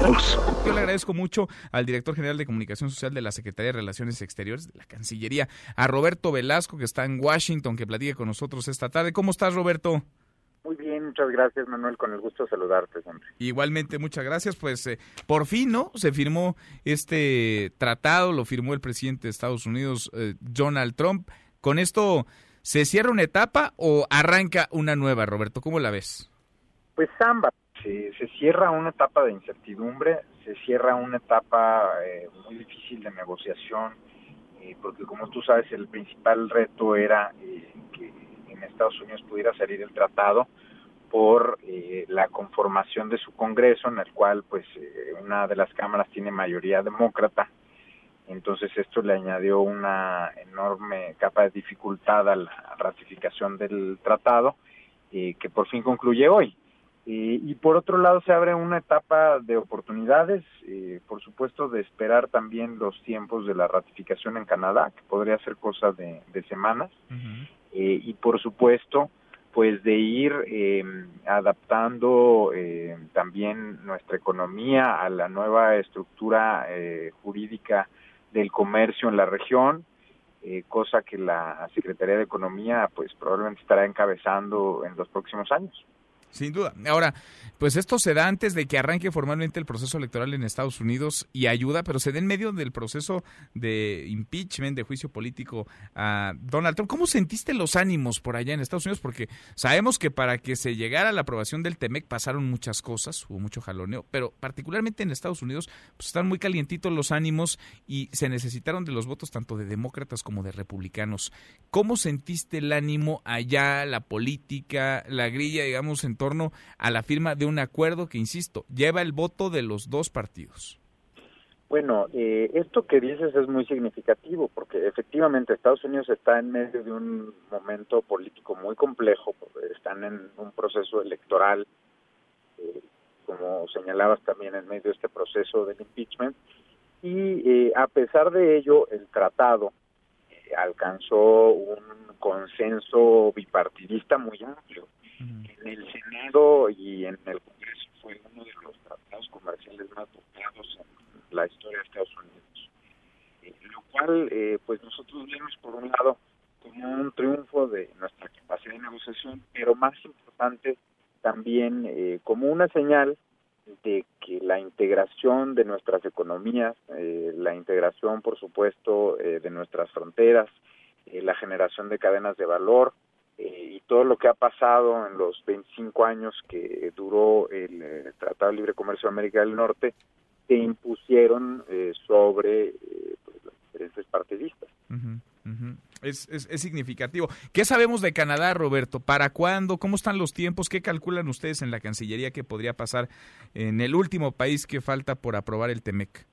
Yo le agradezco mucho al director general de Comunicación Social de la Secretaría de Relaciones Exteriores de la Cancillería, a Roberto Velasco, que está en Washington, que platique con nosotros esta tarde. ¿Cómo estás, Roberto? Muy bien, muchas gracias, Manuel. Con el gusto de saludarte siempre. Igualmente, muchas gracias. Pues eh, por fin, ¿no? Se firmó este tratado, lo firmó el presidente de Estados Unidos, eh, Donald Trump. Con esto, ¿se cierra una etapa o arranca una nueva, Roberto? ¿Cómo la ves? Pues ambas. Se, se cierra una etapa de incertidumbre, se cierra una etapa eh, muy difícil de negociación, eh, porque como tú sabes, el principal reto era eh, que en Estados Unidos pudiera salir el tratado por eh, la conformación de su Congreso, en el cual pues eh, una de las cámaras tiene mayoría demócrata, entonces esto le añadió una enorme capa de dificultad a la ratificación del tratado, que por fin concluye hoy. Eh, y por otro lado se abre una etapa de oportunidades, eh, por supuesto de esperar también los tiempos de la ratificación en Canadá, que podría ser cosa de, de semanas, eh, y por supuesto pues de ir eh, adaptando eh, también nuestra economía a la nueva estructura eh, jurídica del comercio en la región, eh, cosa que la Secretaría de Economía pues probablemente estará encabezando en los próximos años. Sin duda. Ahora, pues esto se da antes de que arranque formalmente el proceso electoral en Estados Unidos y ayuda, pero se da en medio del proceso de impeachment, de juicio político a Donald Trump. ¿Cómo sentiste los ánimos por allá en Estados Unidos? Porque sabemos que para que se llegara a la aprobación del TEMEC pasaron muchas cosas, hubo mucho jaloneo, pero particularmente en Estados Unidos pues están muy calientitos los ánimos y se necesitaron de los votos tanto de demócratas como de republicanos. ¿Cómo sentiste el ánimo allá, la política, la grilla, digamos, en torno a la firma de un acuerdo que, insisto, lleva el voto de los dos partidos. Bueno, eh, esto que dices es muy significativo porque efectivamente Estados Unidos está en medio de un momento político muy complejo, están en un proceso electoral, eh, como señalabas también en medio de este proceso del impeachment, y eh, a pesar de ello el tratado eh, alcanzó un consenso bipartidista muy amplio. En el Senado y en el Congreso fue uno de los tratados comerciales más votados en la historia de Estados Unidos. Eh, lo cual, eh, pues nosotros vemos por un lado como un triunfo de nuestra capacidad de negociación, pero más importante también eh, como una señal de que la integración de nuestras economías, eh, la integración, por supuesto, eh, de nuestras fronteras, eh, la generación de cadenas de valor, todo lo que ha pasado en los 25 años que duró el, eh, Tratado de Libre Comercio de América del Norte, se impusieron eh, sobre eh, pues, las diferentes partidistas. Uh -huh, uh. Es, es, es, significativo. ¿Qué sabemos de Canadá, Roberto? ¿Para cuándo? ¿Cómo están los tiempos? ¿Qué calculan ustedes en la Cancillería que podría pasar en el último país que falta por aprobar el TEMEC?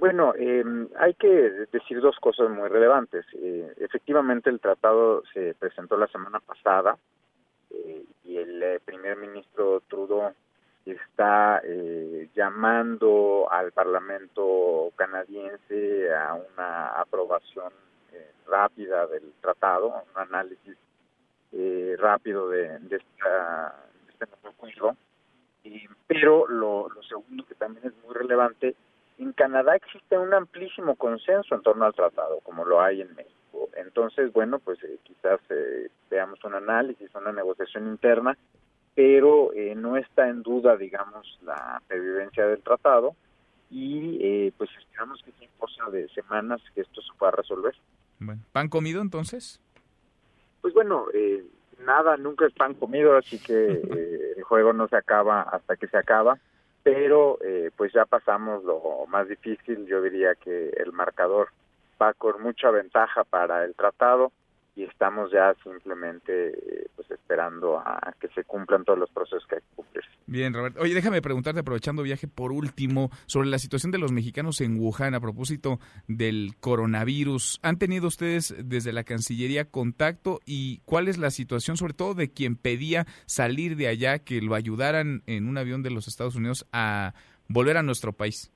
Bueno, eh, hay que decir dos cosas muy relevantes. Eh, efectivamente, el tratado se presentó la semana pasada eh, y el eh, primer ministro Trudeau está eh, llamando al Parlamento canadiense a una aprobación rápida del tratado, un análisis rápido de, de, de este nuevo acuerdo. pero lo, lo segundo que también es muy relevante en Canadá existe un amplísimo consenso en torno al tratado, como lo hay en México. Entonces, bueno, pues eh, quizás eh, veamos un análisis, una negociación interna, pero eh, no está en duda, digamos, la pervivencia del tratado y eh, pues esperamos que sea cosa de semanas que esto se pueda resolver. Bueno, ¿pan comido entonces? Pues bueno, eh, nada, nunca es pan comido, así que el juego no se acaba hasta que se acaba pero eh, pues ya pasamos lo más difícil, yo diría que el marcador va con mucha ventaja para el tratado y estamos ya simplemente eh, pues esperando a que se cumplan todos los procesos que hay que cumplir. Bien, Roberto. Oye, déjame preguntarte, aprovechando viaje por último, sobre la situación de los mexicanos en Wuhan a propósito del coronavirus. ¿Han tenido ustedes desde la Cancillería contacto y cuál es la situación, sobre todo de quien pedía salir de allá, que lo ayudaran en un avión de los Estados Unidos a volver a nuestro país?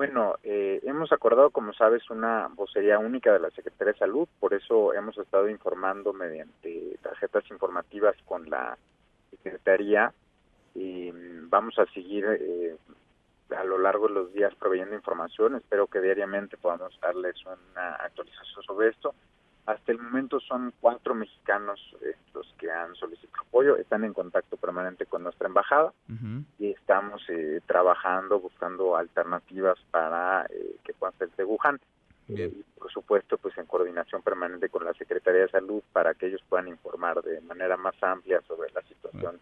Bueno, eh, hemos acordado, como sabes, una vocería única de la Secretaría de Salud, por eso hemos estado informando mediante tarjetas informativas con la Secretaría y vamos a seguir eh, a lo largo de los días proveyendo información. Espero que diariamente podamos darles una actualización sobre esto. Hasta el momento son cuatro mexicanos eh, los que han solicitado apoyo, están en contacto permanente con nuestra embajada y estamos eh, trabajando, buscando alternativas para eh, que puedan ser de Wuhan. y por supuesto, pues en coordinación permanente con la Secretaría de Salud para que ellos puedan informar de manera más amplia sobre la situación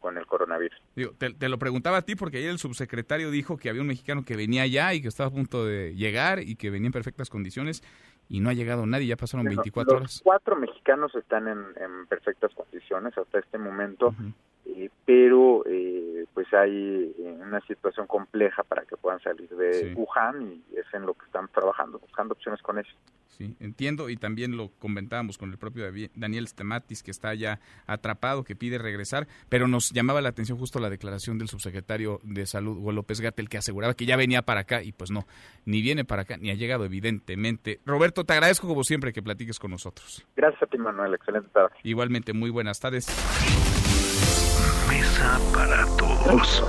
con el coronavirus. te, te, lo preguntaba a ti porque ayer el subsecretario dijo que había un mexicano que venía ya y que estaba a punto de llegar y que venía en perfectas condiciones y no ha llegado nadie, ya pasaron 24 horas. Cuatro mexicanos están en, perfectas condiciones hasta este momento, eh, pero eh, pues hay eh, una situación compleja para que puedan salir de Wuhan y es en lo que están trabajando, buscando opciones con ellos. Sí, entiendo y también lo comentábamos con el propio Daniel Stematis que está ya atrapado, que pide regresar, pero nos llamaba la atención justo la declaración del subsecretario de Salud, Hugo López Gatel, que aseguraba que ya venía para acá y pues no, ni viene para acá, ni ha llegado evidentemente. Roberto, te agradezco como siempre que platiques con nosotros. Gracias a ti, Manuel, excelente tarde. Igualmente, muy buenas tardes. Mesa para todos.